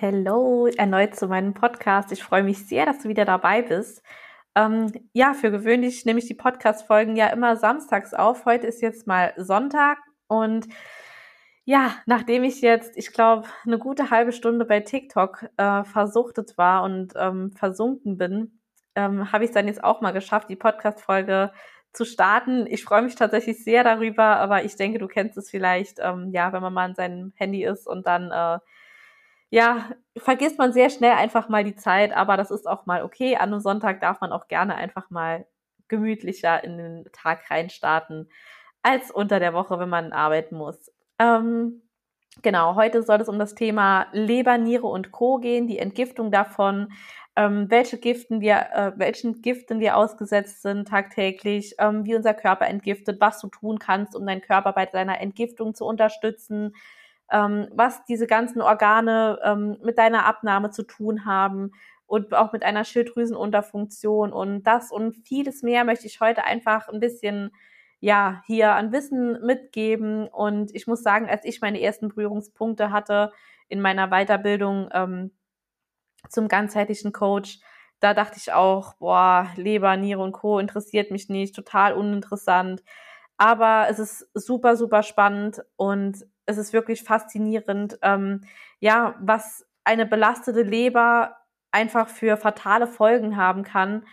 Hello, erneut zu meinem Podcast. Ich freue mich sehr, dass du wieder dabei bist. Ähm, ja, für gewöhnlich nehme ich die Podcast-Folgen ja immer samstags auf. Heute ist jetzt mal Sonntag und ja, nachdem ich jetzt, ich glaube, eine gute halbe Stunde bei TikTok äh, versuchtet war und ähm, versunken bin, ähm, habe ich es dann jetzt auch mal geschafft, die Podcast-Folge zu starten. Ich freue mich tatsächlich sehr darüber, aber ich denke, du kennst es vielleicht, ähm, ja, wenn man mal an seinem Handy ist und dann äh, ja, vergisst man sehr schnell einfach mal die Zeit, aber das ist auch mal okay. An einem Sonntag darf man auch gerne einfach mal gemütlicher in den Tag reinstarten, als unter der Woche, wenn man arbeiten muss. Ähm, genau, heute soll es um das Thema Leber, Niere und Co. gehen, die Entgiftung davon, ähm, welche Giften wir, äh, welchen Giften wir ausgesetzt sind tagtäglich, ähm, wie unser Körper entgiftet, was du tun kannst, um deinen Körper bei seiner Entgiftung zu unterstützen, ähm, was diese ganzen Organe ähm, mit deiner Abnahme zu tun haben und auch mit einer Schilddrüsenunterfunktion und das und vieles mehr möchte ich heute einfach ein bisschen ja hier an Wissen mitgeben und ich muss sagen, als ich meine ersten Berührungspunkte hatte in meiner Weiterbildung ähm, zum ganzheitlichen Coach, da dachte ich auch, boah, Leber, Niere und Co. interessiert mich nicht, total uninteressant. Aber es ist super, super spannend und es ist wirklich faszinierend, ähm, ja, was eine belastete Leber einfach für fatale Folgen haben kann.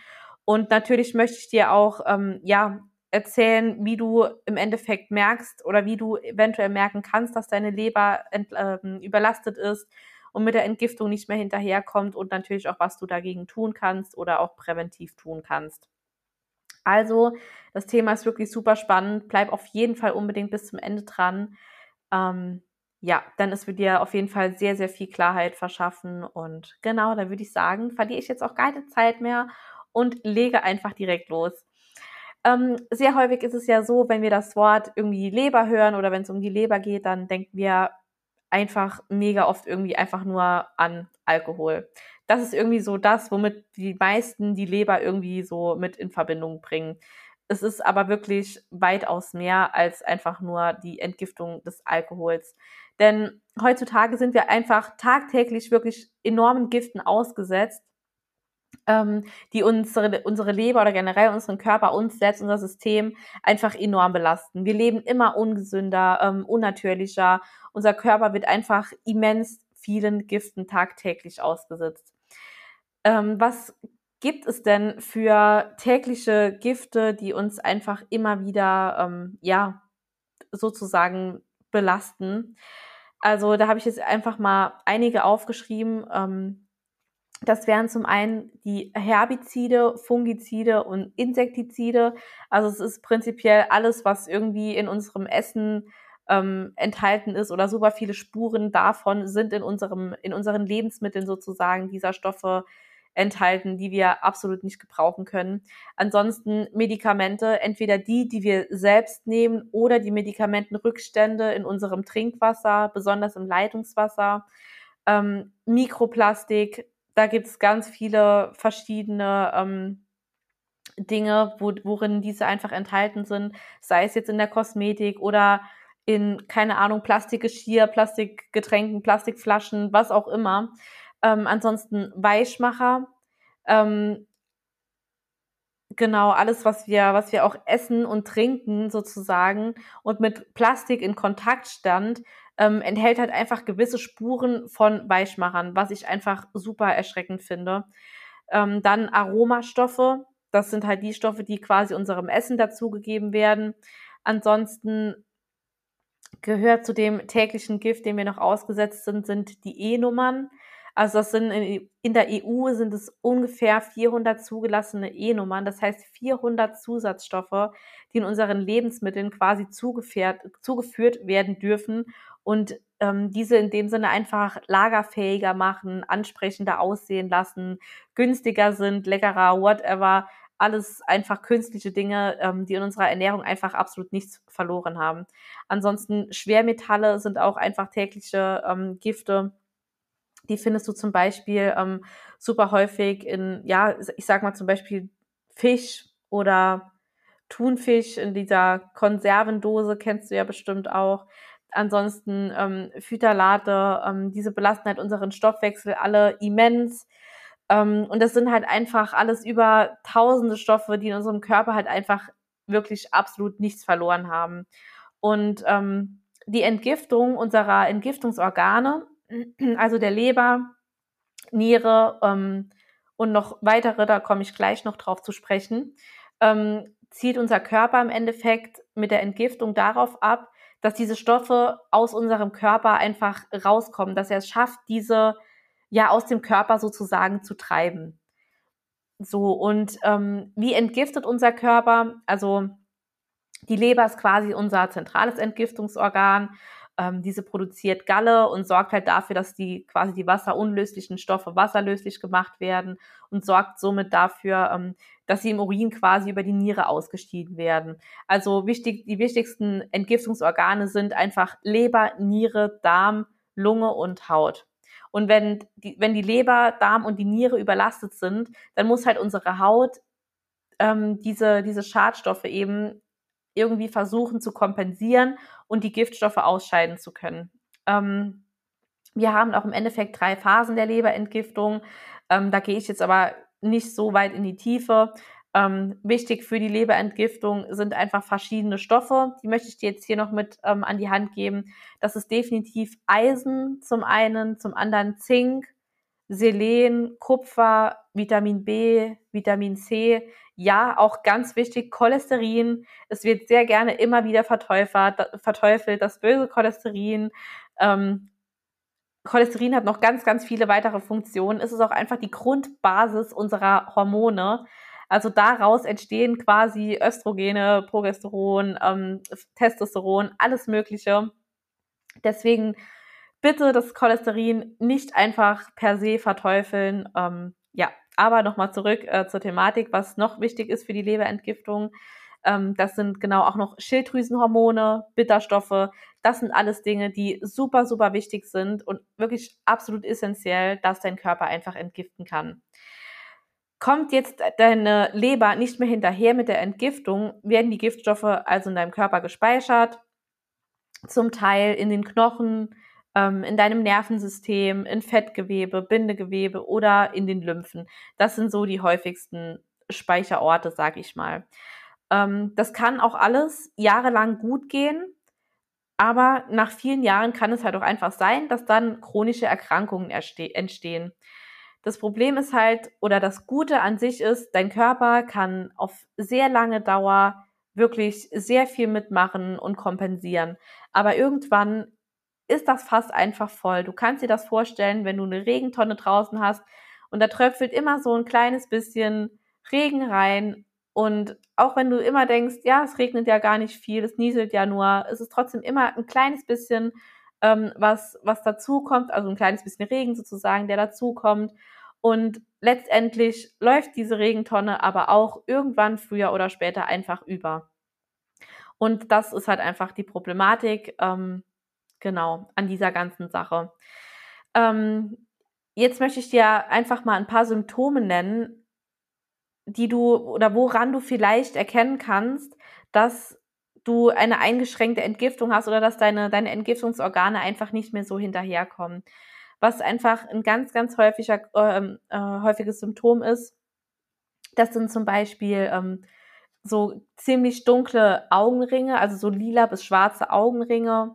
Und natürlich möchte ich dir auch, ähm, ja, erzählen, wie du im Endeffekt merkst oder wie du eventuell merken kannst, dass deine Leber ent, äh, überlastet ist und mit der Entgiftung nicht mehr hinterherkommt und natürlich auch, was du dagegen tun kannst oder auch präventiv tun kannst. Also, das Thema ist wirklich super spannend. Bleib auf jeden Fall unbedingt bis zum Ende dran ähm, ja, dann ist wird dir auf jeden Fall sehr, sehr viel Klarheit verschaffen. Und genau, da würde ich sagen, verliere ich jetzt auch keine Zeit mehr und lege einfach direkt los. Ähm, sehr häufig ist es ja so, wenn wir das Wort irgendwie Leber hören oder wenn es um die Leber geht, dann denken wir einfach mega oft irgendwie einfach nur an Alkohol. Das ist irgendwie so das, womit die meisten die Leber irgendwie so mit in Verbindung bringen. Es ist aber wirklich weitaus mehr als einfach nur die Entgiftung des Alkohols. Denn heutzutage sind wir einfach tagtäglich wirklich enormen Giften ausgesetzt, ähm, die unsere, unsere Leber oder generell unseren Körper, uns selbst, unser System einfach enorm belasten. Wir leben immer ungesünder, ähm, unnatürlicher. Unser Körper wird einfach immens vielen Giften tagtäglich ausgesetzt. Ähm, was gibt es denn für tägliche Gifte, die uns einfach immer wieder, ähm, ja, sozusagen belasten? Also da habe ich jetzt einfach mal einige aufgeschrieben. Ähm, das wären zum einen die Herbizide, Fungizide und Insektizide. Also es ist prinzipiell alles, was irgendwie in unserem Essen ähm, enthalten ist oder super viele Spuren davon sind in unserem, in unseren Lebensmitteln sozusagen dieser Stoffe enthalten, die wir absolut nicht gebrauchen können. Ansonsten Medikamente, entweder die, die wir selbst nehmen oder die Medikamentenrückstände in unserem Trinkwasser, besonders im Leitungswasser. Ähm, Mikroplastik, da gibt es ganz viele verschiedene ähm, Dinge, wo, worin diese einfach enthalten sind, sei es jetzt in der Kosmetik oder in, keine Ahnung, Plastikgeschirr, Plastikgetränken, Plastikflaschen, was auch immer. Ähm, ansonsten Weichmacher. Ähm, genau, alles, was wir, was wir auch essen und trinken sozusagen und mit Plastik in Kontakt stand, ähm, enthält halt einfach gewisse Spuren von Weichmachern, was ich einfach super erschreckend finde. Ähm, dann Aromastoffe. Das sind halt die Stoffe, die quasi unserem Essen dazugegeben werden. Ansonsten gehört zu dem täglichen Gift, dem wir noch ausgesetzt sind, sind die E-Nummern. Also das sind in, der EU sind es ungefähr 400 zugelassene E-Nummern, das heißt 400 Zusatzstoffe, die in unseren Lebensmitteln quasi zugeführt werden dürfen und ähm, diese in dem Sinne einfach lagerfähiger machen, ansprechender aussehen lassen, günstiger sind, leckerer, whatever. Alles einfach künstliche Dinge, ähm, die in unserer Ernährung einfach absolut nichts verloren haben. Ansonsten Schwermetalle sind auch einfach tägliche ähm, Gifte die findest du zum Beispiel ähm, super häufig in, ja, ich sag mal zum Beispiel Fisch oder Thunfisch in dieser Konservendose, kennst du ja bestimmt auch. ansonsten ähm, Phytalate, ähm, diese belasten halt unseren Stoffwechsel alle immens. Ähm, und das sind halt einfach alles über tausende Stoffe, die in unserem Körper halt einfach wirklich absolut nichts verloren haben. Und ähm, die Entgiftung unserer Entgiftungsorgane, also der Leber, Niere ähm, und noch weitere, da komme ich gleich noch drauf zu sprechen, ähm, zielt unser Körper im Endeffekt mit der Entgiftung darauf ab, dass diese Stoffe aus unserem Körper einfach rauskommen, dass er es schafft, diese ja aus dem Körper sozusagen zu treiben. So, und ähm, wie entgiftet unser Körper? Also die Leber ist quasi unser zentrales Entgiftungsorgan. Ähm, diese produziert Galle und sorgt halt dafür, dass die quasi die wasserunlöslichen Stoffe wasserlöslich gemacht werden und sorgt somit dafür, ähm, dass sie im Urin quasi über die Niere ausgeschieden werden. Also wichtig, die wichtigsten Entgiftungsorgane sind einfach Leber, Niere, Darm, Lunge und Haut. Und wenn die, wenn die Leber, Darm und die Niere überlastet sind, dann muss halt unsere Haut ähm, diese, diese Schadstoffe eben irgendwie versuchen zu kompensieren und die Giftstoffe ausscheiden zu können. Ähm, wir haben auch im Endeffekt drei Phasen der Leberentgiftung. Ähm, da gehe ich jetzt aber nicht so weit in die Tiefe. Ähm, wichtig für die Leberentgiftung sind einfach verschiedene Stoffe. Die möchte ich dir jetzt hier noch mit ähm, an die Hand geben. Das ist definitiv Eisen zum einen, zum anderen Zink, Selen, Kupfer, Vitamin B, Vitamin C, ja, auch ganz wichtig, Cholesterin. Es wird sehr gerne immer wieder verteufelt, verteufelt das böse Cholesterin. Ähm, Cholesterin hat noch ganz, ganz viele weitere Funktionen. Es ist auch einfach die Grundbasis unserer Hormone. Also daraus entstehen quasi Östrogene, Progesteron, ähm, Testosteron, alles Mögliche. Deswegen bitte das Cholesterin nicht einfach per se verteufeln. Ähm, ja, aber nochmal zurück äh, zur Thematik, was noch wichtig ist für die Leberentgiftung. Ähm, das sind genau auch noch Schilddrüsenhormone, Bitterstoffe. Das sind alles Dinge, die super, super wichtig sind und wirklich absolut essentiell, dass dein Körper einfach entgiften kann. Kommt jetzt deine Leber nicht mehr hinterher mit der Entgiftung, werden die Giftstoffe also in deinem Körper gespeichert, zum Teil in den Knochen, ähm, in deinem Nervensystem, in Fettgewebe, Bindegewebe oder in den Lymphen. Das sind so die häufigsten Speicherorte, sag ich mal. Ähm, das kann auch alles jahrelang gut gehen, aber nach vielen Jahren kann es halt auch einfach sein, dass dann chronische Erkrankungen entstehen. Das Problem ist halt, oder das Gute an sich ist, dein Körper kann auf sehr lange Dauer wirklich sehr viel mitmachen und kompensieren. Aber irgendwann ist das fast einfach voll. Du kannst dir das vorstellen, wenn du eine Regentonne draußen hast und da tröpfelt immer so ein kleines bisschen Regen rein. Und auch wenn du immer denkst, ja, es regnet ja gar nicht viel, es nieselt ja nur, es ist trotzdem immer ein kleines bisschen, ähm, was, was dazukommt, also ein kleines bisschen Regen sozusagen, der dazukommt. Und letztendlich läuft diese Regentonne aber auch irgendwann früher oder später einfach über. Und das ist halt einfach die Problematik. Ähm, genau, an dieser ganzen Sache. Ähm, jetzt möchte ich dir einfach mal ein paar Symptome nennen, die du oder woran du vielleicht erkennen kannst, dass du eine eingeschränkte Entgiftung hast oder dass deine, deine Entgiftungsorgane einfach nicht mehr so hinterherkommen. Was einfach ein ganz, ganz häufiger, ähm, äh, häufiges Symptom ist, das sind zum Beispiel ähm, so ziemlich dunkle Augenringe, also so lila bis schwarze Augenringe,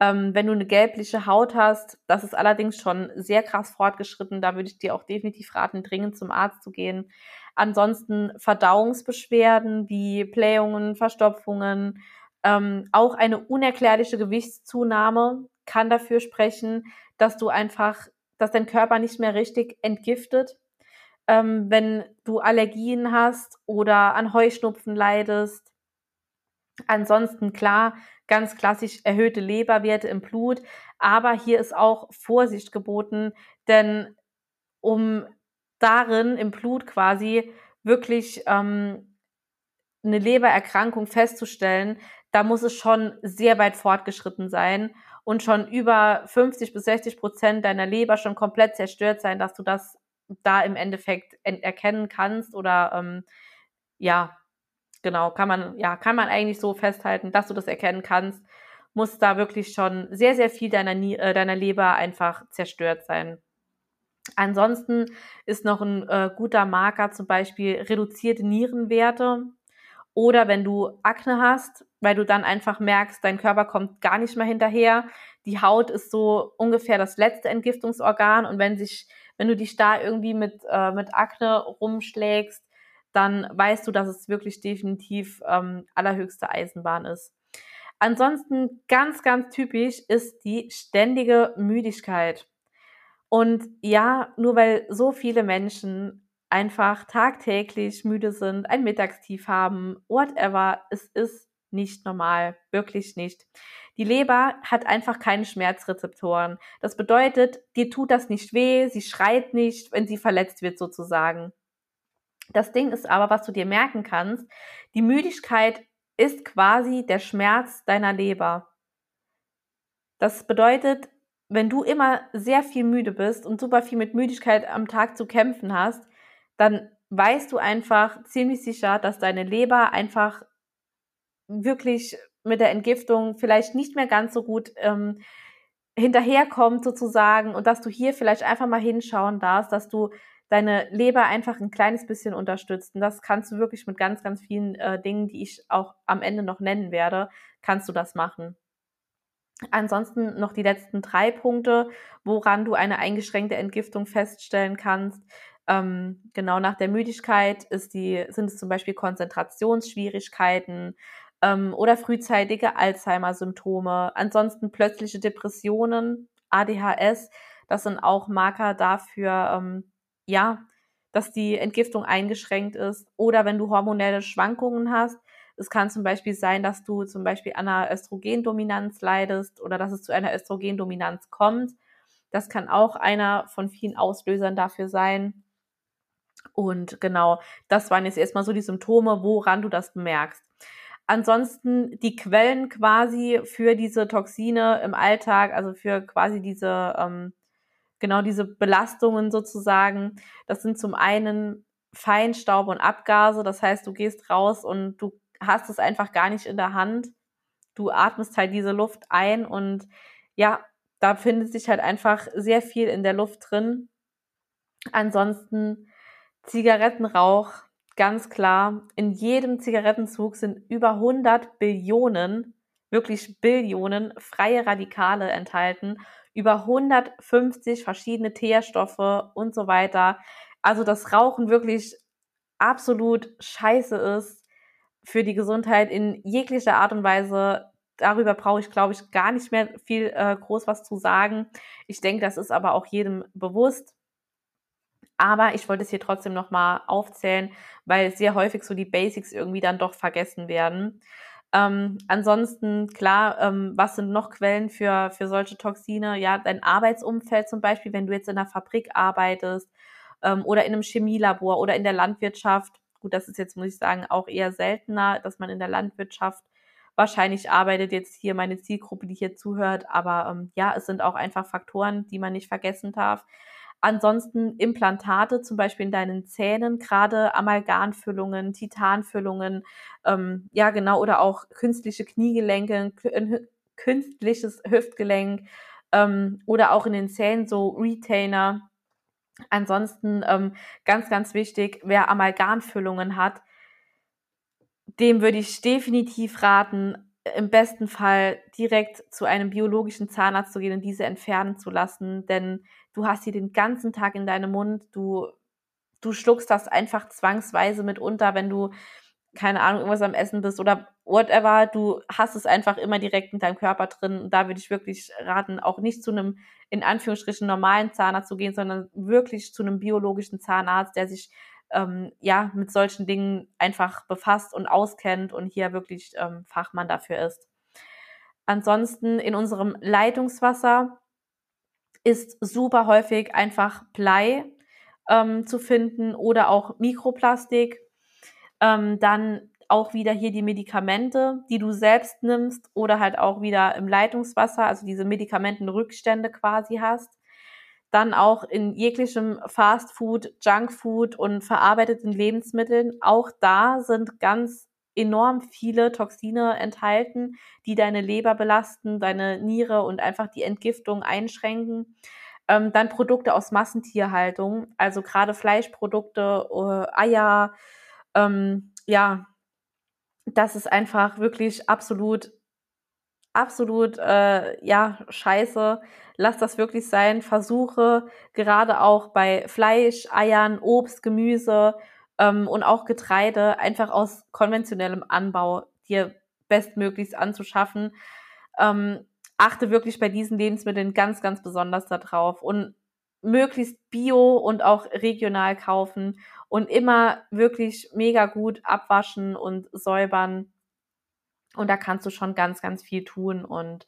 ähm, wenn du eine gelbliche Haut hast, das ist allerdings schon sehr krass fortgeschritten. Da würde ich dir auch definitiv raten, dringend zum Arzt zu gehen. Ansonsten Verdauungsbeschwerden wie Blähungen, Verstopfungen, ähm, auch eine unerklärliche Gewichtszunahme kann dafür sprechen, dass du einfach, dass dein Körper nicht mehr richtig entgiftet. Ähm, wenn du Allergien hast oder an Heuschnupfen leidest. Ansonsten klar, ganz klassisch erhöhte Leberwerte im Blut. Aber hier ist auch Vorsicht geboten, denn um darin im Blut quasi wirklich ähm, eine Lebererkrankung festzustellen, da muss es schon sehr weit fortgeschritten sein und schon über 50 bis 60 Prozent deiner Leber schon komplett zerstört sein, dass du das da im Endeffekt erkennen kannst oder ähm, ja, genau, kann man, ja, kann man eigentlich so festhalten, dass du das erkennen kannst. muss da wirklich schon sehr, sehr viel deiner, äh, deiner Leber einfach zerstört sein. Ansonsten ist noch ein äh, guter Marker zum Beispiel reduzierte Nierenwerte oder wenn du Akne hast, weil du dann einfach merkst, dein Körper kommt gar nicht mehr hinterher. Die Haut ist so ungefähr das letzte Entgiftungsorgan und wenn sich, wenn du dich da irgendwie mit, äh, mit Akne rumschlägst, dann weißt du, dass es wirklich definitiv ähm, allerhöchste Eisenbahn ist. Ansonsten ganz, ganz typisch ist die ständige Müdigkeit. Und ja, nur weil so viele Menschen einfach tagtäglich müde sind, ein Mittagstief haben, whatever, es ist nicht normal, wirklich nicht. Die Leber hat einfach keine Schmerzrezeptoren. Das bedeutet, dir tut das nicht weh, sie schreit nicht, wenn sie verletzt wird sozusagen. Das Ding ist aber, was du dir merken kannst, die Müdigkeit ist quasi der Schmerz deiner Leber. Das bedeutet, wenn du immer sehr viel müde bist und super viel mit Müdigkeit am Tag zu kämpfen hast, dann weißt du einfach ziemlich sicher, dass deine Leber einfach wirklich mit der Entgiftung vielleicht nicht mehr ganz so gut ähm, hinterherkommt sozusagen und dass du hier vielleicht einfach mal hinschauen darfst, dass du deine Leber einfach ein kleines bisschen unterstützt. Und das kannst du wirklich mit ganz, ganz vielen äh, Dingen, die ich auch am Ende noch nennen werde, kannst du das machen. Ansonsten noch die letzten drei Punkte, woran du eine eingeschränkte Entgiftung feststellen kannst. Ähm, genau nach der Müdigkeit ist die, sind es zum Beispiel Konzentrationsschwierigkeiten ähm, oder frühzeitige Alzheimer-Symptome. Ansonsten plötzliche Depressionen, ADHS, das sind auch Marker dafür, ähm, ja, dass die Entgiftung eingeschränkt ist. Oder wenn du hormonelle Schwankungen hast, es kann zum Beispiel sein, dass du zum Beispiel an einer Östrogendominanz leidest oder dass es zu einer Östrogendominanz kommt. Das kann auch einer von vielen Auslösern dafür sein. Und genau, das waren jetzt erstmal so die Symptome, woran du das bemerkst. Ansonsten die Quellen quasi für diese Toxine im Alltag, also für quasi diese, ähm, genau diese Belastungen sozusagen, das sind zum einen Feinstaub und Abgase. Das heißt, du gehst raus und du hast es einfach gar nicht in der Hand. Du atmest halt diese Luft ein und ja, da findet sich halt einfach sehr viel in der Luft drin. Ansonsten Zigarettenrauch, ganz klar. In jedem Zigarettenzug sind über 100 Billionen, wirklich Billionen freie Radikale enthalten. Über 150 verschiedene Teerstoffe und so weiter. Also das Rauchen wirklich absolut scheiße ist für die Gesundheit in jeglicher Art und Weise. Darüber brauche ich, glaube ich, gar nicht mehr viel äh, groß was zu sagen. Ich denke, das ist aber auch jedem bewusst. Aber ich wollte es hier trotzdem nochmal aufzählen, weil sehr häufig so die Basics irgendwie dann doch vergessen werden. Ähm, ansonsten, klar, ähm, was sind noch Quellen für, für solche Toxine? Ja, dein Arbeitsumfeld zum Beispiel, wenn du jetzt in einer Fabrik arbeitest ähm, oder in einem Chemielabor oder in der Landwirtschaft, Gut, das ist jetzt, muss ich sagen, auch eher seltener, dass man in der Landwirtschaft wahrscheinlich arbeitet jetzt hier meine Zielgruppe, die hier zuhört. Aber ähm, ja, es sind auch einfach Faktoren, die man nicht vergessen darf. Ansonsten Implantate, zum Beispiel in deinen Zähnen, gerade Amalgamfüllungen, Titanfüllungen, ähm, ja genau, oder auch künstliche Kniegelenke, künstliches Hüftgelenk ähm, oder auch in den Zähnen so Retainer. Ansonsten ähm, ganz, ganz wichtig, wer Amalgamfüllungen hat, dem würde ich definitiv raten, im besten Fall direkt zu einem biologischen Zahnarzt zu gehen und diese entfernen zu lassen, denn du hast sie den ganzen Tag in deinem Mund, du, du schluckst das einfach zwangsweise mit unter, wenn du keine Ahnung, irgendwas am Essen bist oder whatever, du hast es einfach immer direkt in deinem Körper drin. Und da würde ich wirklich raten, auch nicht zu einem, in Anführungsstrichen, normalen Zahnarzt zu gehen, sondern wirklich zu einem biologischen Zahnarzt, der sich ähm, ja mit solchen Dingen einfach befasst und auskennt und hier wirklich ähm, Fachmann dafür ist. Ansonsten in unserem Leitungswasser ist super häufig einfach Blei ähm, zu finden oder auch Mikroplastik ähm, dann auch wieder hier die Medikamente, die du selbst nimmst oder halt auch wieder im Leitungswasser, also diese Medikamentenrückstände quasi hast. Dann auch in jeglichem Fastfood, Junkfood und verarbeiteten Lebensmitteln. Auch da sind ganz enorm viele Toxine enthalten, die deine Leber belasten, deine Niere und einfach die Entgiftung einschränken. Ähm, dann Produkte aus Massentierhaltung, also gerade Fleischprodukte, äh, Eier, ähm, ja, das ist einfach wirklich absolut, absolut, äh, ja, scheiße. Lass das wirklich sein. Versuche gerade auch bei Fleisch, Eiern, Obst, Gemüse ähm, und auch Getreide einfach aus konventionellem Anbau dir bestmöglichst anzuschaffen. Ähm, achte wirklich bei diesen Lebensmitteln ganz, ganz besonders darauf und möglichst bio und auch regional kaufen und immer wirklich mega gut abwaschen und säubern. Und da kannst du schon ganz, ganz viel tun. Und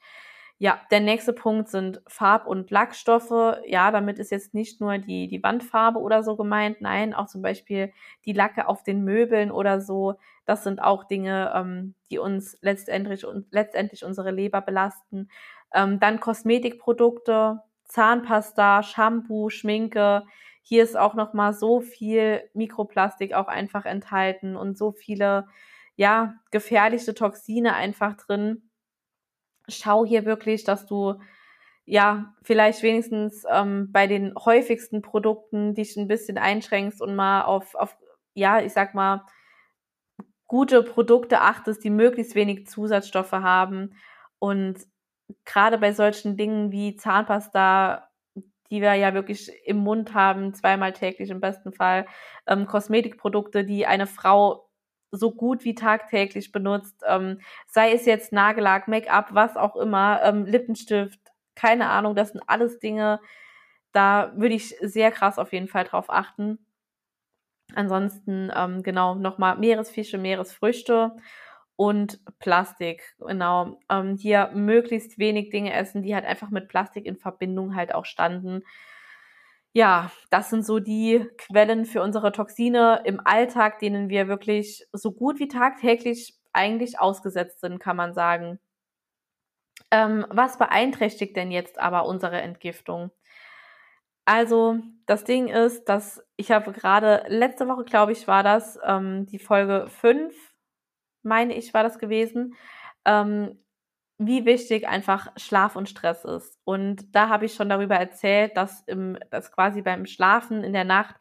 ja, der nächste Punkt sind Farb- und Lackstoffe. Ja, damit ist jetzt nicht nur die, die Wandfarbe oder so gemeint. Nein, auch zum Beispiel die Lacke auf den Möbeln oder so. Das sind auch Dinge, ähm, die uns letztendlich, letztendlich unsere Leber belasten. Ähm, dann Kosmetikprodukte, Zahnpasta, Shampoo, Schminke. Hier ist auch noch mal so viel Mikroplastik auch einfach enthalten und so viele ja gefährliche Toxine einfach drin. Schau hier wirklich, dass du ja vielleicht wenigstens ähm, bei den häufigsten Produkten dich ein bisschen einschränkst und mal auf auf ja ich sag mal gute Produkte achtest, die möglichst wenig Zusatzstoffe haben und gerade bei solchen Dingen wie Zahnpasta, die wir ja wirklich im Mund haben, zweimal täglich im besten Fall, ähm, Kosmetikprodukte, die eine Frau so gut wie tagtäglich benutzt, ähm, sei es jetzt Nagellack, Make-up, was auch immer, ähm, Lippenstift, keine Ahnung, das sind alles Dinge, da würde ich sehr krass auf jeden Fall drauf achten. Ansonsten, ähm, genau, nochmal Meeresfische, Meeresfrüchte und Plastik. Genau. Ähm, hier möglichst wenig Dinge essen, die halt einfach mit Plastik in Verbindung halt auch standen. Ja, das sind so die Quellen für unsere Toxine im Alltag, denen wir wirklich so gut wie tagtäglich eigentlich ausgesetzt sind, kann man sagen. Ähm, was beeinträchtigt denn jetzt aber unsere Entgiftung? Also, das Ding ist, dass ich habe gerade letzte Woche, glaube ich, war das, ähm, die Folge 5 meine ich, war das gewesen, ähm, wie wichtig einfach Schlaf und Stress ist. Und da habe ich schon darüber erzählt, dass, im, dass quasi beim Schlafen in der Nacht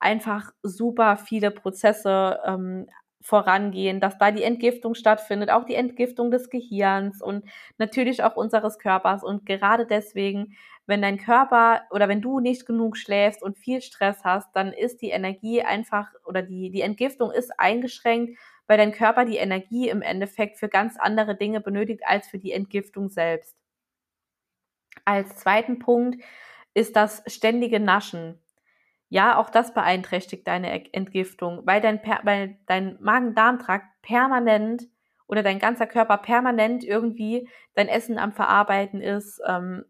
einfach super viele Prozesse ähm, vorangehen, dass da die Entgiftung stattfindet, auch die Entgiftung des Gehirns und natürlich auch unseres Körpers. Und gerade deswegen, wenn dein Körper oder wenn du nicht genug schläfst und viel Stress hast, dann ist die Energie einfach oder die, die Entgiftung ist eingeschränkt weil dein Körper die Energie im Endeffekt für ganz andere Dinge benötigt als für die Entgiftung selbst. Als zweiten Punkt ist das ständige Naschen. Ja, auch das beeinträchtigt deine Entgiftung, weil dein, weil dein Magen-Darm-Trakt permanent oder dein ganzer Körper permanent irgendwie dein Essen am Verarbeiten ist, ähm,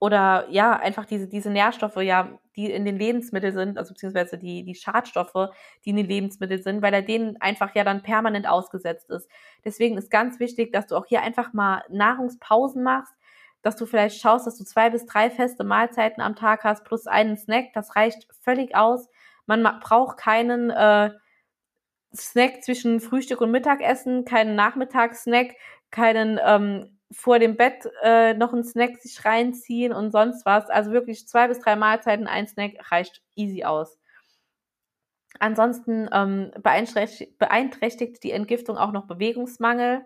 oder ja, einfach diese, diese Nährstoffe, ja, die in den Lebensmitteln sind, also beziehungsweise die, die Schadstoffe, die in den Lebensmitteln sind, weil er denen einfach ja dann permanent ausgesetzt ist. Deswegen ist ganz wichtig, dass du auch hier einfach mal Nahrungspausen machst, dass du vielleicht schaust, dass du zwei bis drei feste Mahlzeiten am Tag hast, plus einen Snack, das reicht völlig aus. Man braucht keinen äh, Snack zwischen Frühstück und Mittagessen, keinen Nachmittagssnack, keinen ähm, vor dem Bett äh, noch einen Snack sich reinziehen und sonst was. Also wirklich zwei bis drei Mahlzeiten, ein Snack reicht easy aus. Ansonsten ähm, beeinträchtigt, die Entgiftung auch noch Bewegungsmangel,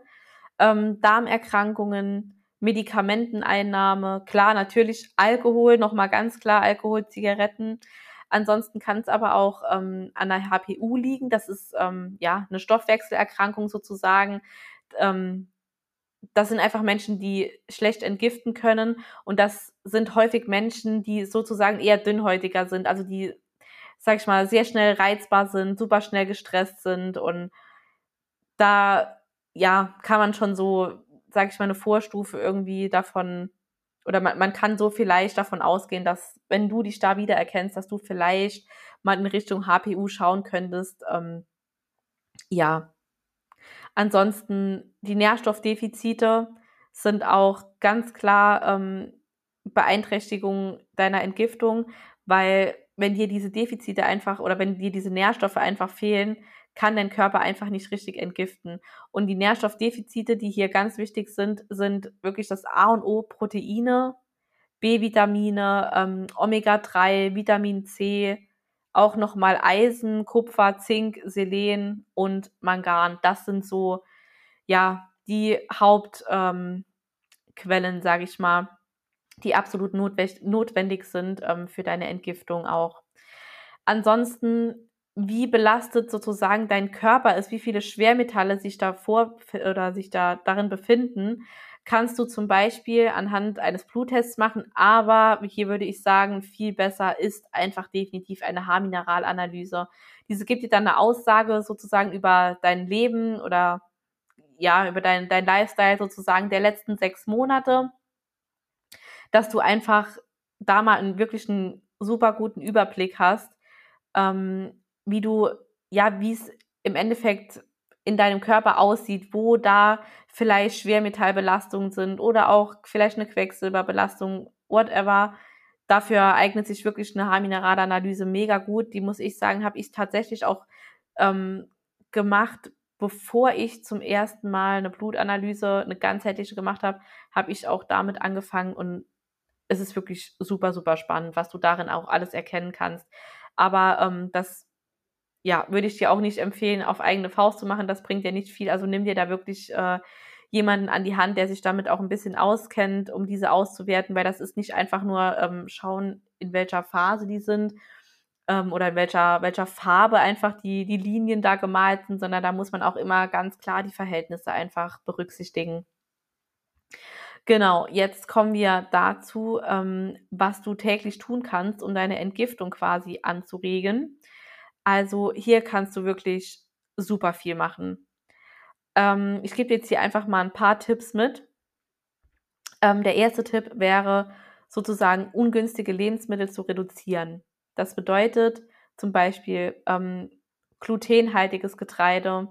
ähm, Darmerkrankungen, Medikamenteneinnahme, klar, natürlich Alkohol, nochmal ganz klar Alkohol, Zigaretten. Ansonsten kann es aber auch ähm, an der HPU liegen. Das ist ähm, ja eine Stoffwechselerkrankung sozusagen. Ähm, das sind einfach Menschen, die schlecht entgiften können. Und das sind häufig Menschen, die sozusagen eher dünnhäutiger sind, also die, sag ich mal, sehr schnell reizbar sind, super schnell gestresst sind. Und da, ja, kann man schon so, sag ich mal, eine Vorstufe irgendwie davon oder man, man kann so vielleicht davon ausgehen, dass wenn du dich da wieder erkennst, dass du vielleicht mal in Richtung HPU schauen könntest, ähm, ja, Ansonsten die Nährstoffdefizite sind auch ganz klar ähm, Beeinträchtigungen deiner Entgiftung, weil wenn dir diese Defizite einfach oder wenn dir diese Nährstoffe einfach fehlen, kann dein Körper einfach nicht richtig entgiften. Und die Nährstoffdefizite, die hier ganz wichtig sind, sind wirklich das A und O Proteine, B-Vitamine, ähm, Omega-3, Vitamin C, auch nochmal Eisen, Kupfer, Zink, Selen und Mangan. Das sind so, ja, die Hauptquellen, ähm, sage ich mal, die absolut notwendig sind ähm, für deine Entgiftung auch. Ansonsten, wie belastet sozusagen dein Körper ist, wie viele Schwermetalle sich da vor oder sich da darin befinden, kannst du zum Beispiel anhand eines Bluttests machen, aber hier würde ich sagen, viel besser ist einfach definitiv eine Haarmineralanalyse. Diese gibt dir dann eine Aussage sozusagen über dein Leben oder ja, über dein, dein Lifestyle sozusagen der letzten sechs Monate, dass du einfach da mal einen wirklich einen super guten Überblick hast, ähm, wie du, ja, wie es im Endeffekt in deinem Körper aussieht, wo da vielleicht Schwermetallbelastungen sind oder auch vielleicht eine Quecksilberbelastung, whatever. Dafür eignet sich wirklich eine Haarmineralanalyse mega gut. Die muss ich sagen, habe ich tatsächlich auch ähm, gemacht, bevor ich zum ersten Mal eine Blutanalyse, eine ganzheitliche gemacht habe, habe ich auch damit angefangen und es ist wirklich super, super spannend, was du darin auch alles erkennen kannst. Aber ähm, das ja, würde ich dir auch nicht empfehlen, auf eigene Faust zu machen. Das bringt dir nicht viel. Also nimm dir da wirklich äh, jemanden an die Hand, der sich damit auch ein bisschen auskennt, um diese auszuwerten, weil das ist nicht einfach nur ähm, schauen, in welcher Phase die sind ähm, oder in welcher, welcher Farbe einfach die, die Linien da gemalt sind, sondern da muss man auch immer ganz klar die Verhältnisse einfach berücksichtigen. Genau, jetzt kommen wir dazu, ähm, was du täglich tun kannst, um deine Entgiftung quasi anzuregen. Also hier kannst du wirklich super viel machen. Ähm, ich gebe jetzt hier einfach mal ein paar Tipps mit. Ähm, der erste Tipp wäre sozusagen ungünstige Lebensmittel zu reduzieren. Das bedeutet zum Beispiel ähm, glutenhaltiges Getreide,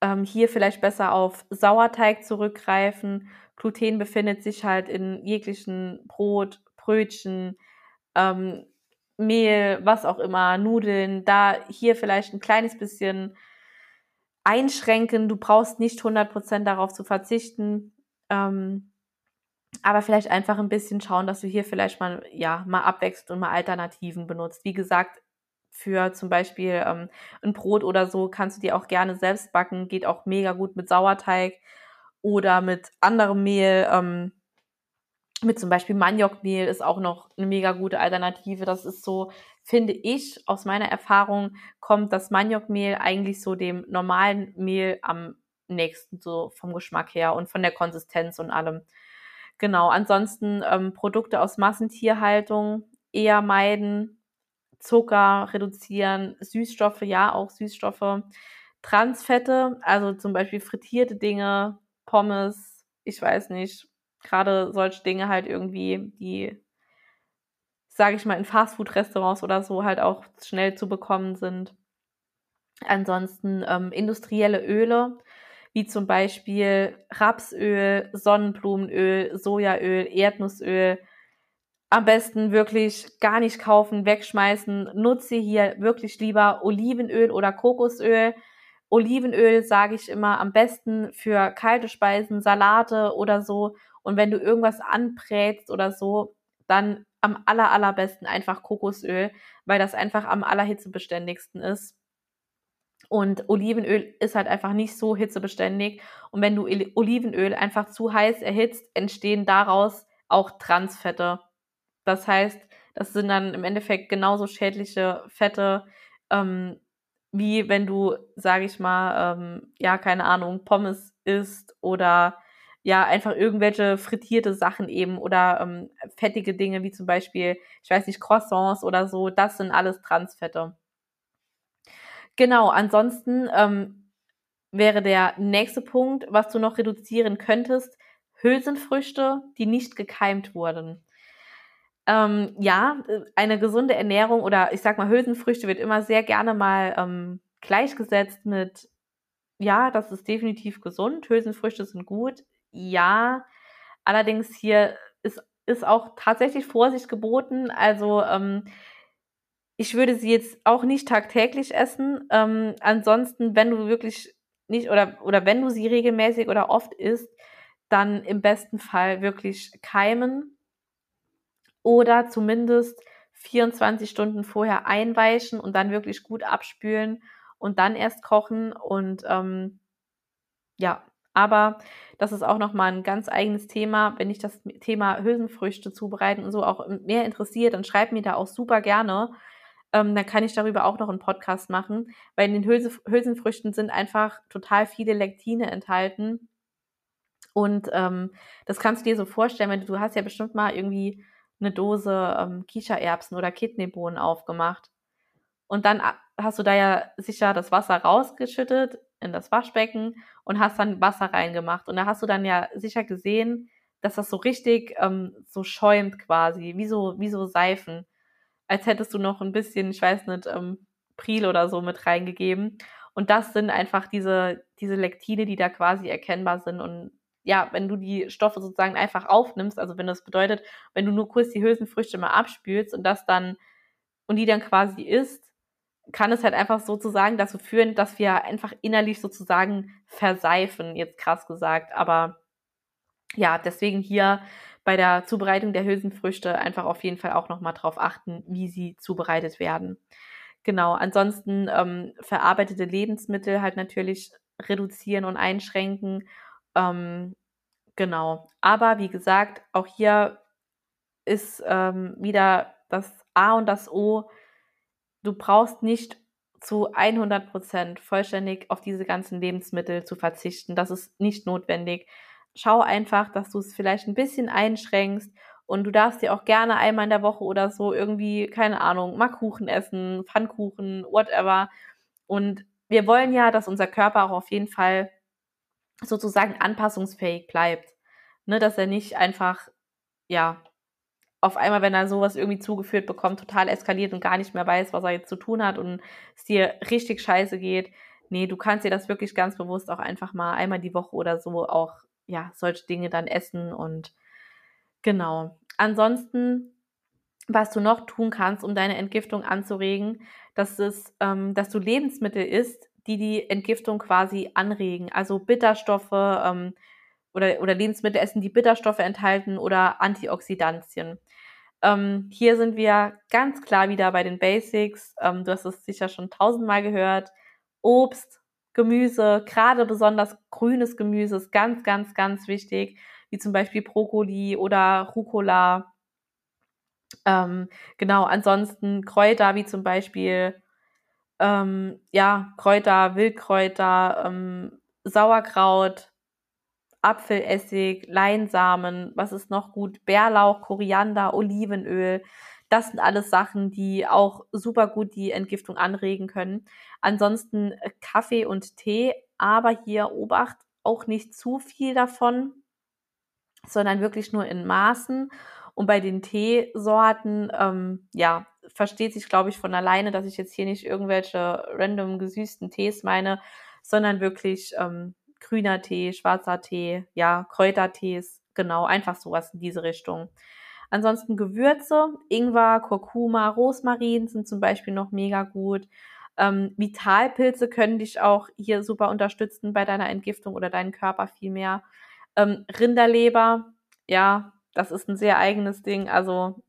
ähm, hier vielleicht besser auf Sauerteig zurückgreifen. Gluten befindet sich halt in jeglichen Brot, Brötchen, ähm, Mehl, was auch immer, Nudeln, da hier vielleicht ein kleines bisschen einschränken. Du brauchst nicht 100% darauf zu verzichten. Ähm, aber vielleicht einfach ein bisschen schauen, dass du hier vielleicht mal, ja, mal abwechselst und mal Alternativen benutzt. Wie gesagt, für zum Beispiel ähm, ein Brot oder so kannst du dir auch gerne selbst backen, geht auch mega gut mit Sauerteig oder mit anderem Mehl. Ähm, mit zum Beispiel Maniokmehl ist auch noch eine mega gute Alternative. Das ist so, finde ich, aus meiner Erfahrung kommt das Maniokmehl eigentlich so dem normalen Mehl am nächsten, so vom Geschmack her und von der Konsistenz und allem. Genau, ansonsten ähm, Produkte aus Massentierhaltung eher meiden, Zucker reduzieren, Süßstoffe, ja, auch Süßstoffe, Transfette, also zum Beispiel frittierte Dinge, Pommes, ich weiß nicht, gerade solche Dinge halt irgendwie, die, sage ich mal, in Fastfood-Restaurants oder so halt auch schnell zu bekommen sind. Ansonsten ähm, industrielle Öle, wie zum Beispiel Rapsöl, Sonnenblumenöl, Sojaöl, Erdnussöl. Am besten wirklich gar nicht kaufen, wegschmeißen. Nutze hier wirklich lieber Olivenöl oder Kokosöl. Olivenöl sage ich immer am besten für kalte Speisen, Salate oder so und wenn du irgendwas anbrätst oder so, dann am aller, allerbesten einfach Kokosöl, weil das einfach am allerhitzebeständigsten ist. Und Olivenöl ist halt einfach nicht so hitzebeständig. Und wenn du Olivenöl einfach zu heiß erhitzt, entstehen daraus auch Transfette. Das heißt, das sind dann im Endeffekt genauso schädliche Fette, ähm, wie wenn du, sage ich mal, ähm, ja, keine Ahnung, Pommes isst oder ja einfach irgendwelche frittierte Sachen eben oder ähm, fettige Dinge wie zum Beispiel, ich weiß nicht, Croissants oder so, das sind alles Transfette. Genau, ansonsten ähm, wäre der nächste Punkt, was du noch reduzieren könntest, Hülsenfrüchte, die nicht gekeimt wurden. Ähm, ja, eine gesunde Ernährung oder ich sag mal, Hülsenfrüchte wird immer sehr gerne mal ähm, gleichgesetzt mit, ja, das ist definitiv gesund, Hülsenfrüchte sind gut ja. Allerdings hier ist, ist auch tatsächlich Vorsicht geboten. Also ähm, ich würde sie jetzt auch nicht tagtäglich essen. Ähm, ansonsten, wenn du wirklich nicht oder, oder wenn du sie regelmäßig oder oft isst, dann im besten Fall wirklich keimen oder zumindest 24 Stunden vorher einweichen und dann wirklich gut abspülen und dann erst kochen. Und ähm, ja, aber das ist auch nochmal ein ganz eigenes Thema. Wenn dich das Thema Hülsenfrüchte zubereiten und so auch mehr interessiert, dann schreib mir da auch super gerne ähm, dann kann ich darüber auch noch einen Podcast machen, weil in den Hülse, Hülsenfrüchten sind einfach total viele Lektine enthalten. Und ähm, das kannst du dir so vorstellen, wenn du, du hast ja bestimmt mal irgendwie eine Dose ähm, Kichererbsen oder Kidneybohnen aufgemacht. Und dann hast du da ja sicher das Wasser rausgeschüttet in das Waschbecken und hast dann Wasser reingemacht. Und da hast du dann ja sicher gesehen, dass das so richtig ähm, so schäumt quasi, wie so, wie so Seifen als hättest du noch ein bisschen, ich weiß nicht, ähm, Pril oder so mit reingegeben. Und das sind einfach diese, diese Lektine, die da quasi erkennbar sind. Und ja, wenn du die Stoffe sozusagen einfach aufnimmst, also wenn das bedeutet, wenn du nur kurz die Hülsenfrüchte mal abspülst und das dann und die dann quasi isst, kann es halt einfach sozusagen dazu führen, dass wir einfach innerlich sozusagen verseifen, jetzt krass gesagt. Aber ja, deswegen hier bei der Zubereitung der Hülsenfrüchte einfach auf jeden Fall auch nochmal drauf achten, wie sie zubereitet werden. Genau, ansonsten ähm, verarbeitete Lebensmittel halt natürlich reduzieren und einschränken. Ähm, genau, aber wie gesagt, auch hier ist ähm, wieder das A und das O. Du brauchst nicht zu 100% vollständig auf diese ganzen Lebensmittel zu verzichten. Das ist nicht notwendig schau einfach, dass du es vielleicht ein bisschen einschränkst und du darfst dir auch gerne einmal in der Woche oder so irgendwie, keine Ahnung, mal Kuchen essen, Pfannkuchen, whatever. Und wir wollen ja, dass unser Körper auch auf jeden Fall sozusagen anpassungsfähig bleibt. Ne, dass er nicht einfach, ja, auf einmal, wenn er sowas irgendwie zugeführt bekommt, total eskaliert und gar nicht mehr weiß, was er jetzt zu tun hat und es dir richtig scheiße geht. Nee, du kannst dir das wirklich ganz bewusst auch einfach mal einmal die Woche oder so auch ja, solche Dinge dann essen und genau. Ansonsten, was du noch tun kannst, um deine Entgiftung anzuregen, dass es, ähm, dass du Lebensmittel isst, die die Entgiftung quasi anregen. Also Bitterstoffe ähm, oder, oder Lebensmittel essen, die Bitterstoffe enthalten oder Antioxidantien. Ähm, hier sind wir ganz klar wieder bei den Basics. Ähm, du hast es sicher schon tausendmal gehört. Obst, Gemüse, gerade besonders grünes Gemüse ist ganz, ganz, ganz wichtig, wie zum Beispiel Brokkoli oder Rucola. Ähm, genau, ansonsten Kräuter wie zum Beispiel ähm, ja, Kräuter, Wildkräuter, ähm, Sauerkraut, Apfelessig, Leinsamen, was ist noch gut? Bärlauch, Koriander, Olivenöl. Das sind alles Sachen, die auch super gut die Entgiftung anregen können. Ansonsten äh, Kaffee und Tee, aber hier Obacht, auch nicht zu viel davon, sondern wirklich nur in Maßen. Und bei den Teesorten, ähm, ja, versteht sich, glaube ich, von alleine, dass ich jetzt hier nicht irgendwelche random gesüßten Tees meine, sondern wirklich ähm, grüner Tee, schwarzer Tee, ja, Kräutertees, genau, einfach sowas in diese Richtung. Ansonsten Gewürze, Ingwer, Kurkuma, Rosmarin sind zum Beispiel noch mega gut. Ähm, Vitalpilze können dich auch hier super unterstützen bei deiner Entgiftung oder deinen Körper viel mehr. Ähm, Rinderleber, ja, das ist ein sehr eigenes Ding. Also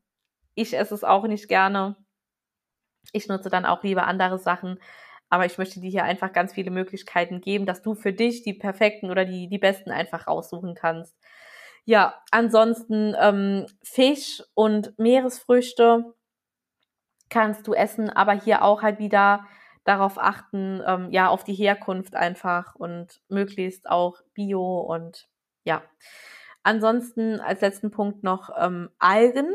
ich esse es auch nicht gerne. Ich nutze dann auch lieber andere Sachen. Aber ich möchte dir hier einfach ganz viele Möglichkeiten geben, dass du für dich die perfekten oder die, die besten einfach raussuchen kannst. Ja, ansonsten ähm, Fisch und Meeresfrüchte kannst du essen, aber hier auch halt wieder darauf achten, ähm, ja, auf die Herkunft einfach und möglichst auch Bio und ja. Ansonsten als letzten Punkt noch ähm, Algen.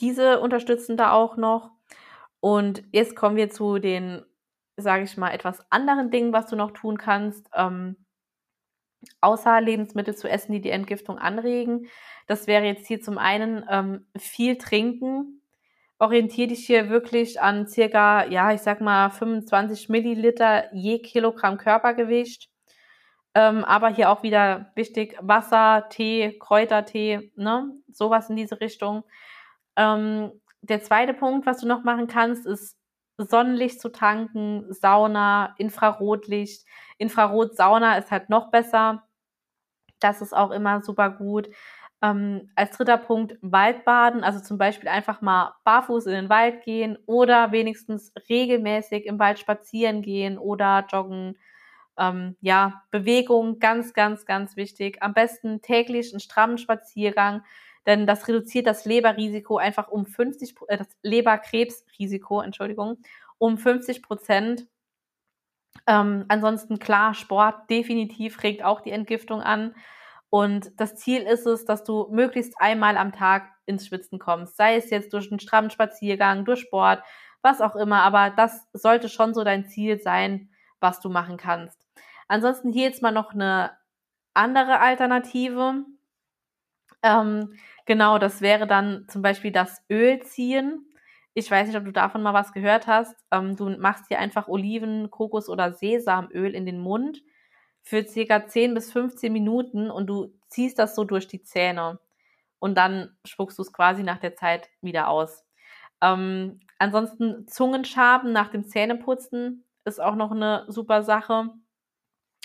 Diese unterstützen da auch noch. Und jetzt kommen wir zu den, sage ich mal, etwas anderen Dingen, was du noch tun kannst. Ähm, außer Lebensmittel zu essen, die die Entgiftung anregen. Das wäre jetzt hier zum einen ähm, viel trinken. Orientiere dich hier wirklich an circa, ja, ich sag mal 25 Milliliter je Kilogramm Körpergewicht. Ähm, aber hier auch wieder wichtig, Wasser, Tee, Kräutertee, ne, sowas in diese Richtung. Ähm, der zweite Punkt, was du noch machen kannst, ist Sonnenlicht zu tanken, Sauna, Infrarotlicht. Infrarotsauna ist halt noch besser. Das ist auch immer super gut. Ähm, als dritter Punkt Waldbaden, also zum Beispiel einfach mal barfuß in den Wald gehen oder wenigstens regelmäßig im Wald spazieren gehen oder joggen. Ähm, ja, Bewegung, ganz, ganz, ganz wichtig. Am besten täglich einen strammen Spaziergang, denn das reduziert das Leberrisiko einfach um 50, äh, das Leberkrebsrisiko, Entschuldigung, um 50 Prozent. Ähm, ansonsten klar, Sport definitiv regt auch die Entgiftung an. Und das Ziel ist es, dass du möglichst einmal am Tag ins Schwitzen kommst. Sei es jetzt durch einen strammen Spaziergang, durch Sport, was auch immer. Aber das sollte schon so dein Ziel sein, was du machen kannst. Ansonsten hier jetzt mal noch eine andere Alternative. Ähm, genau, das wäre dann zum Beispiel das Öl ziehen. Ich weiß nicht, ob du davon mal was gehört hast. Ähm, du machst hier einfach Oliven, Kokos oder Sesamöl in den Mund für circa 10 bis 15 Minuten und du ziehst das so durch die Zähne und dann spuckst du es quasi nach der Zeit wieder aus. Ähm, ansonsten Zungenschaben nach dem Zähneputzen ist auch noch eine super Sache,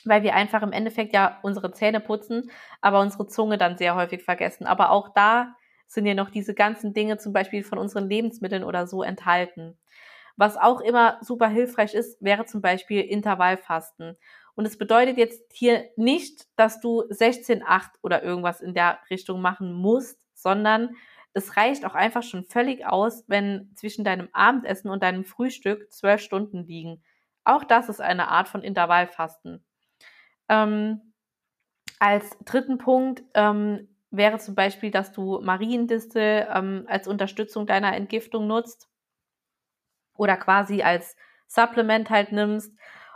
weil wir einfach im Endeffekt ja unsere Zähne putzen, aber unsere Zunge dann sehr häufig vergessen. Aber auch da sind ja noch diese ganzen Dinge zum Beispiel von unseren Lebensmitteln oder so enthalten. Was auch immer super hilfreich ist, wäre zum Beispiel Intervallfasten. Und es bedeutet jetzt hier nicht, dass du 16,8 oder irgendwas in der Richtung machen musst, sondern es reicht auch einfach schon völlig aus, wenn zwischen deinem Abendessen und deinem Frühstück zwölf Stunden liegen. Auch das ist eine Art von Intervallfasten. Ähm, als dritten Punkt ähm, wäre zum Beispiel, dass du Mariendistel ähm, als Unterstützung deiner Entgiftung nutzt oder quasi als Supplement halt nimmst.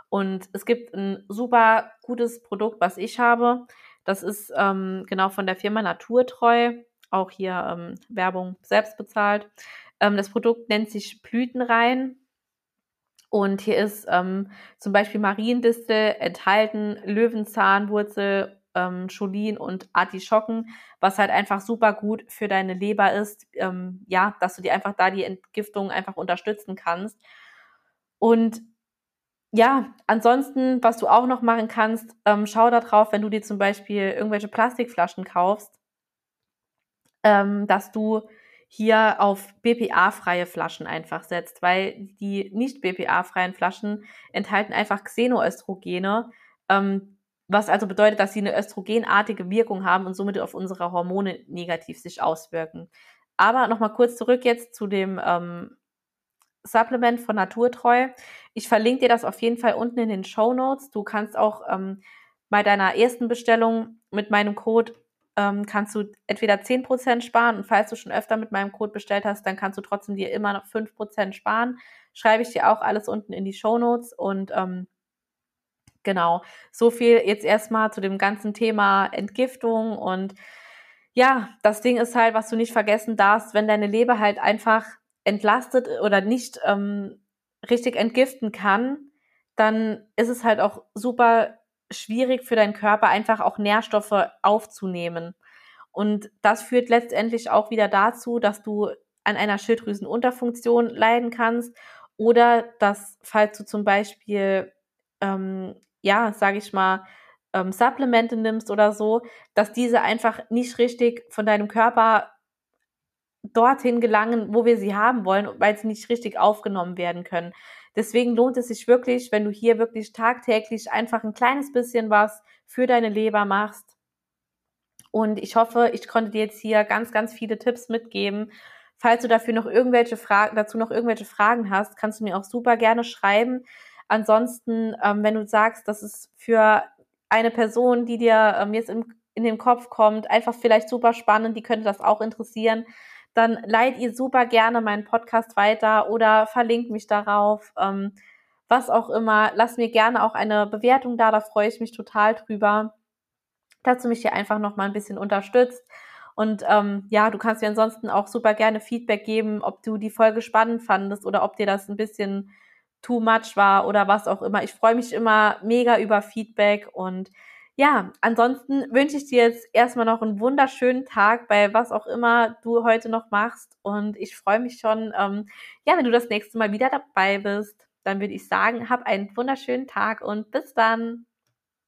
Und es gibt ein super gutes Produkt, was ich habe. Das ist ähm, genau von der Firma Naturtreu. Auch hier ähm, Werbung selbst bezahlt. Ähm, das Produkt nennt sich Blütenrein. Und hier ist ähm, zum Beispiel Mariendistel enthalten, Löwenzahnwurzel, ähm, Cholin und Artischocken, was halt einfach super gut für deine Leber ist. Ähm, ja, dass du dir einfach da die Entgiftung einfach unterstützen kannst. Und ja, ansonsten, was du auch noch machen kannst, ähm, schau da drauf, wenn du dir zum Beispiel irgendwelche Plastikflaschen kaufst, ähm, dass du hier auf BPA-freie Flaschen einfach setzt, weil die nicht BPA-freien Flaschen enthalten einfach Xenoöstrogene, ähm, was also bedeutet, dass sie eine östrogenartige Wirkung haben und somit auf unsere Hormone negativ sich auswirken. Aber nochmal kurz zurück jetzt zu dem ähm, Supplement von Naturtreu. Ich verlinke dir das auf jeden Fall unten in den Show Notes. Du kannst auch ähm, bei deiner ersten Bestellung mit meinem Code ähm, kannst du entweder 10% sparen und falls du schon öfter mit meinem Code bestellt hast, dann kannst du trotzdem dir immer noch 5% sparen. Schreibe ich dir auch alles unten in die Show Notes und ähm, genau, so viel jetzt erstmal zu dem ganzen Thema Entgiftung und ja, das Ding ist halt, was du nicht vergessen darfst, wenn deine Leber halt einfach entlastet oder nicht ähm, richtig entgiften kann, dann ist es halt auch super schwierig für deinen Körper, einfach auch Nährstoffe aufzunehmen. Und das führt letztendlich auch wieder dazu, dass du an einer Schilddrüsenunterfunktion leiden kannst oder dass, falls du zum Beispiel, ähm, ja, sage ich mal, ähm, Supplemente nimmst oder so, dass diese einfach nicht richtig von deinem Körper dorthin gelangen, wo wir sie haben wollen, weil sie nicht richtig aufgenommen werden können. Deswegen lohnt es sich wirklich, wenn du hier wirklich tagtäglich einfach ein kleines bisschen was für deine Leber machst. Und ich hoffe, ich konnte dir jetzt hier ganz, ganz viele Tipps mitgeben. Falls du dafür noch irgendwelche Fragen, dazu noch irgendwelche Fragen hast, kannst du mir auch super gerne schreiben. Ansonsten, ähm, wenn du sagst, das ist für eine Person, die dir ähm, jetzt im, in den Kopf kommt, einfach vielleicht super spannend, die könnte das auch interessieren, dann leiht ihr super gerne meinen Podcast weiter oder verlinkt mich darauf. Ähm, was auch immer. Lass mir gerne auch eine Bewertung da, da freue ich mich total drüber, dass du mich hier einfach noch mal ein bisschen unterstützt. Und ähm, ja, du kannst mir ansonsten auch super gerne Feedback geben, ob du die Folge spannend fandest oder ob dir das ein bisschen too much war oder was auch immer. Ich freue mich immer mega über Feedback und ja, ansonsten wünsche ich dir jetzt erstmal noch einen wunderschönen Tag bei was auch immer du heute noch machst. Und ich freue mich schon, ähm, ja, wenn du das nächste Mal wieder dabei bist. Dann würde ich sagen, hab einen wunderschönen Tag und bis dann.